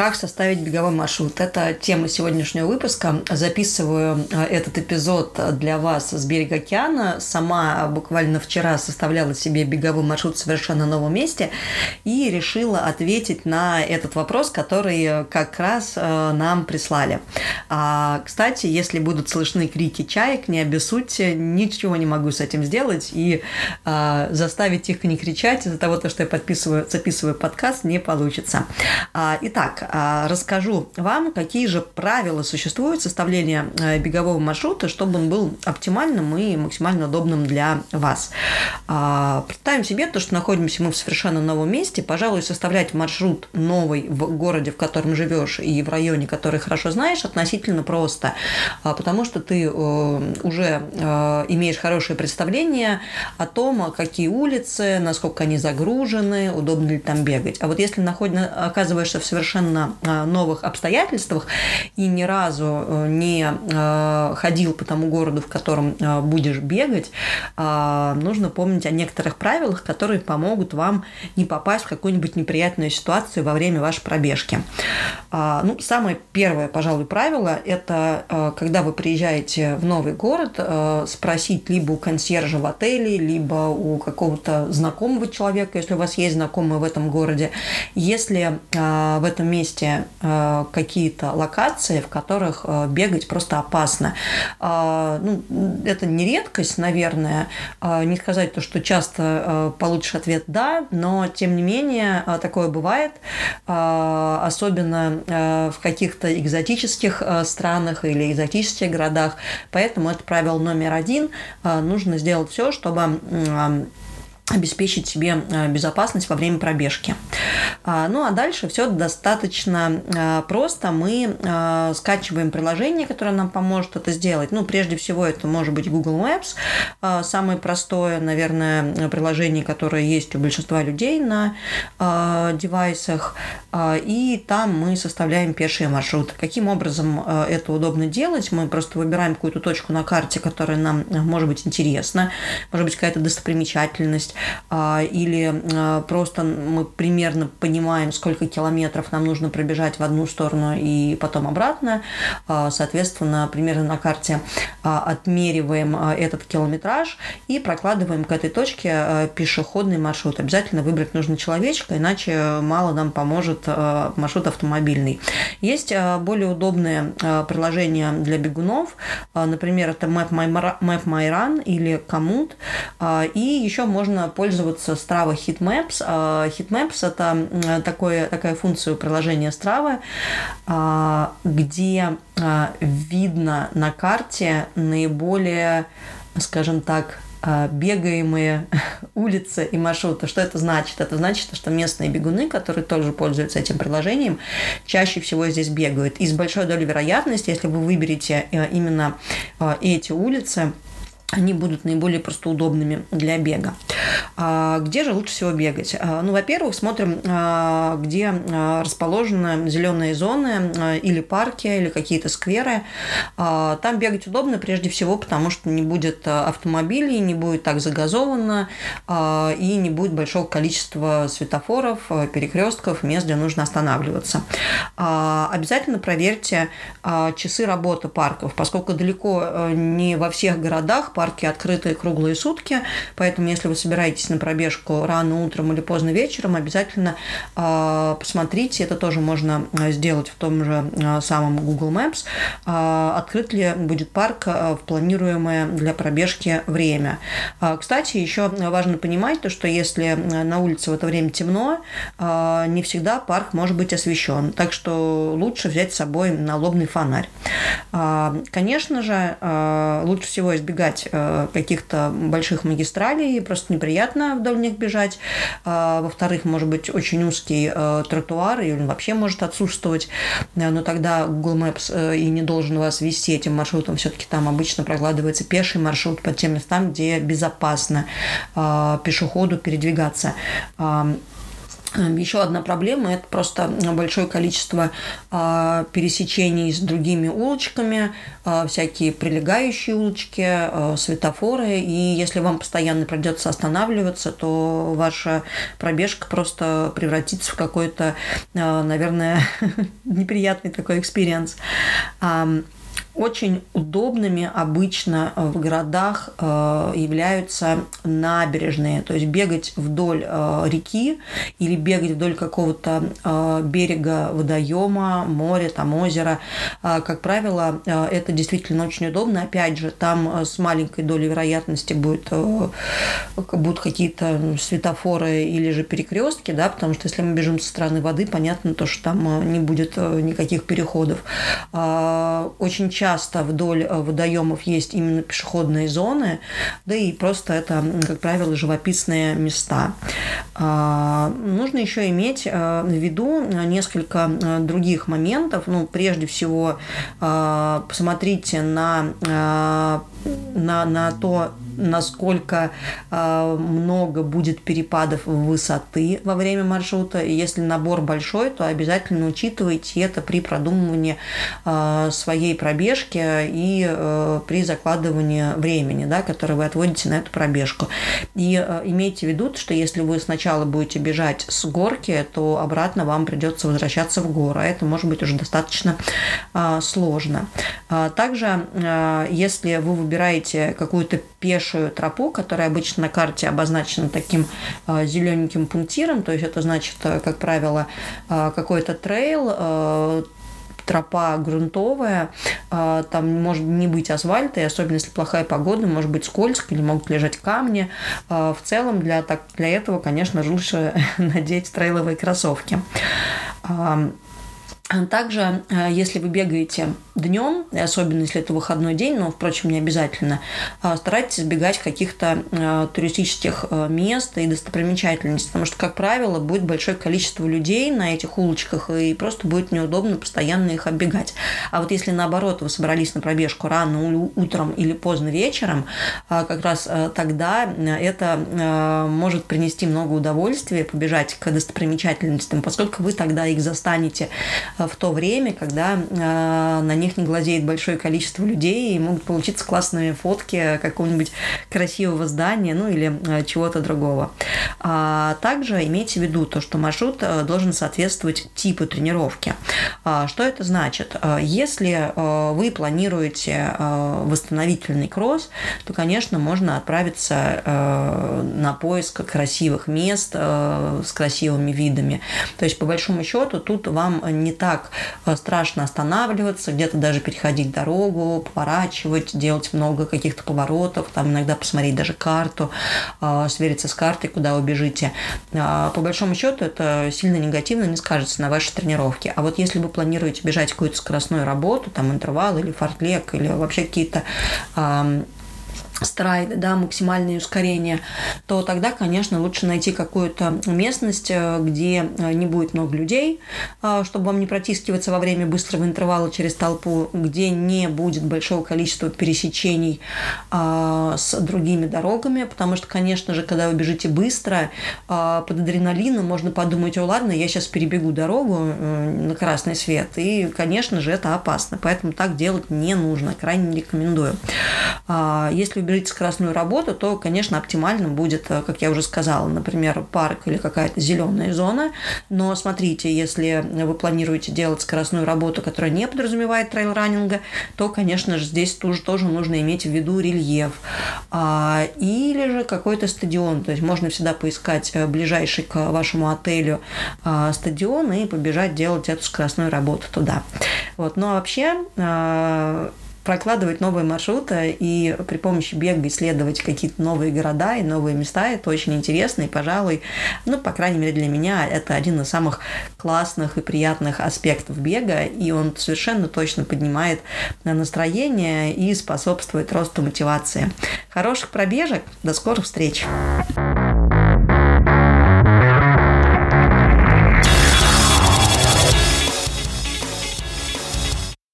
Как составить беговой маршрут? Это тема сегодняшнего выпуска. Записываю э, этот эпизод для вас с берега океана. Сама буквально вчера составляла себе беговой маршрут в совершенно новом месте и решила ответить на этот вопрос, который как раз э, нам прислали. А, кстати, если будут слышны крики чаек, не обессудьте, ничего не могу с этим сделать и заставить их не кричать из-за того, что я подписываю, записываю подкаст, не получится. А, итак, расскажу вам, какие же правила существуют составления э, бегового маршрута, чтобы он был оптимальным и максимально удобным для вас. А, представим себе то, что находимся мы в совершенно новом месте. Пожалуй, составлять маршрут новый в городе, в котором живешь, и в районе, который хорошо знаешь, относительно просто, а, потому что ты э, уже э, имеешь хорошее представление о том, какие улицы, насколько они загружены, удобно ли там бегать. А вот если находишь, оказываешься в совершенно совершенно а, новых обстоятельствах и ни разу э, не а, ходил по тому городу, в котором а, будешь бегать, нужно помнить о некоторых правилах, которые помогут вам не попасть в какую-нибудь неприятную ситуацию во время вашей пробежки. Ну, самое первое, пожалуй, правило – это когда вы приезжаете в новый город, спросить либо у консьержа в отеле, либо у какого-то знакомого человека, если у вас есть знакомые в этом городе, если в этом месте месте э, какие-то локации, в которых э, бегать просто опасно. Э, ну, это не редкость, наверное. Не сказать то, что часто получишь ответ «да», но тем не менее такое бывает, особенно в каких-то экзотических странах или экзотических городах. Поэтому это правило номер один. Нужно сделать все, чтобы обеспечить себе э, безопасность во время пробежки. А, ну а дальше все достаточно э, просто. Мы э, скачиваем приложение, которое нам поможет это сделать. Ну, прежде всего, это может быть Google Maps, самое простое, наверное, приложение, которое есть у большинства людей на девайсах. И там мы составляем пешие маршруты. Каким образом это удобно делать? Мы просто выбираем какую-то точку на карте, которая нам может быть интересна, может быть какая-то достопримечательность, или а, просто мы примерно понимаем, сколько километров нам нужно пробежать в одну сторону и потом обратно. А, соответственно, примерно на карте отмериваем этот километраж и прокладываем к этой точке пешеходный маршрут. Обязательно выбрать нужно человечка, иначе мало нам поможет маршрут автомобильный. Есть более удобные приложения для бегунов, например, это Map My, Map My Run или Komoot, и еще можно пользоваться Strava Heatmaps. А, Heatmaps – это такое, такая функция приложения Strava, а, где а, видно на карте наиболее, скажем так, бегаемые улицы и маршруты. Что это значит? Это значит, что местные бегуны, которые тоже пользуются этим приложением, чаще всего здесь бегают. И с большой долей вероятности, если вы выберете именно эти улицы, они будут наиболее просто удобными для бега. А где же лучше всего бегать? А, ну, во-первых, смотрим, а, где расположены зеленые зоны или парки, или какие-то скверы. Там бегать удобно прежде всего, потому что не будет автомобилей, не будет так загазовано и не будет большого количества светофоров, перекрестков, мест, где нужно останавливаться. Обязательно проверьте часы работы парков, поскольку далеко не во всех городах парки открыты круглые сутки, поэтому если вы собираетесь на пробежку рано утром или поздно вечером, обязательно э, посмотрите, это тоже можно а, сделать в том же э, самом Google Maps, э, открыт ли будет парк э, в планируемое для пробежки время. Э, кстати, еще важно понимать то, что если на улице в это время темно, э, не всегда парк может быть освещен, так что лучше взять с собой налобный фонарь. Конечно же, лучше всего избегать каких-то больших магистралей, просто неприятно вдоль них бежать. Во-вторых, может быть очень узкий тротуар, и он вообще может отсутствовать, но тогда Google Maps и не должен вас вести этим маршрутом, все-таки там обычно прокладывается пеший маршрут по тем местам, где безопасно пешеходу передвигаться. Эм, Еще одна проблема – это просто большое количество э, пересечений с другими улочками, э, всякие прилегающие улочки, э, светофоры. И если вам постоянно придется останавливаться, то ваша пробежка просто превратится в какой-то, наверное, неприятный такой experience. Э, очень удобными обычно в городах э, являются набережные, то есть бегать вдоль э, реки или бегать вдоль какого-то э, берега водоема, моря, там озера. Как правило, это действительно очень удобно. Опять же, там с маленькой долей вероятности будет, будут какие-то светофоры или же перекрестки, да, потому что если мы бежим со стороны воды, понятно то, что там не будет никаких переходов. Очень часто вдоль э, водоемов есть именно пешеходные зоны, да и просто это, как правило, живописные места. А, нужно еще иметь э, в виду несколько э, других моментов. Ну, прежде всего, посмотрите на, на, на то, насколько э, много будет перепадов высоты во время маршрута. И если набор большой, то обязательно учитывайте это при продумывании э, своей пробежки и э, при закладывании времени, да, которое вы отводите на эту пробежку. И имейте в виду, что если вы сначала будете бежать с горки, то обратно вам придется возвращаться в гору, а это может быть уже достаточно сложно. Также, если вы выбираете какую-то пешую тропу, которая обычно на карте обозначена таким э, зелененьким пунктиром, то есть это значит, э, как правило, э, какой-то трейл, э, тропа грунтовая, э, там может не быть асфальта, и особенно если плохая погода, может быть скользко или могут лежать камни. В целом для, так, для этого, конечно, лучше надеть трейловые кроссовки. Также, э, если вы бегаете днем, особенно если это выходной день, но, впрочем, не обязательно, э, старайтесь избегать каких-то э, туристических мест и достопримечательностей, потому что, как правило, будет большое количество людей на этих улочках, и просто будет неудобно постоянно их оббегать. А вот если, наоборот, вы собрались на пробежку рано утром или поздно вечером, как раз тогда это может принести много удовольствия побежать к достопримечательностям, поскольку вы тогда их застанете в то время, когда э, на них не глазеет большое количество людей и могут получиться классные фотки какого-нибудь красивого здания, ну или э, чего-то другого. А также имейте в виду то, что маршрут э, должен соответствовать типу тренировки. А, что это значит? Если вы планируете восстановительный кросс, то, конечно, можно отправиться на поиск красивых мест с красивыми видами. То есть, по большому счету, тут вам не так так э, страшно останавливаться, где-то даже переходить дорогу, поворачивать, делать много каких-то поворотов, там иногда посмотреть даже карту, э, свериться с картой, куда вы бежите. А, по большому счету это сильно негативно не скажется на вашей тренировке. А вот если вы планируете бежать какую-то скоростную работу, там интервал или фортлек, или вообще какие-то страйды, да, максимальное ускорение, то тогда, конечно, лучше найти какую-то местность, э, где э, не будет много людей, э, чтобы вам не протискиваться во время быстрого интервала через толпу, где не будет большого количества пересечений с другими дорогами, потому что, конечно же, когда вы бежите быстро, под адреналином можно подумать, о, ладно, я сейчас перебегу дорогу на красный свет, и, конечно же, это опасно, поэтому так делать не нужно, крайне не рекомендую. Если вы выберите скоростную работу, то, конечно, оптимально будет, э, как я уже сказала, например, парк или какая-то зеленая зона. Но смотрите, если вы планируете делать скоростную работу, которая не подразумевает трейл-раннинга, то, конечно же, здесь тоже, тоже нужно иметь в виду рельеф. А, или же какой-то стадион. То есть можно всегда поискать э, ближайший к вашему отелю а, стадион и побежать делать эту скоростную работу туда. Вот. Ну а вообще а, прокладывать новые маршруты и при помощи бега исследовать какие-то новые города и новые места, это очень интересно, и, пожалуй, ну, по крайней мере, для меня это один из самых классных и приятных аспектов бега, и он совершенно точно поднимает настроение и способствует росту мотивации. Хороших пробежек, до скорых встреч!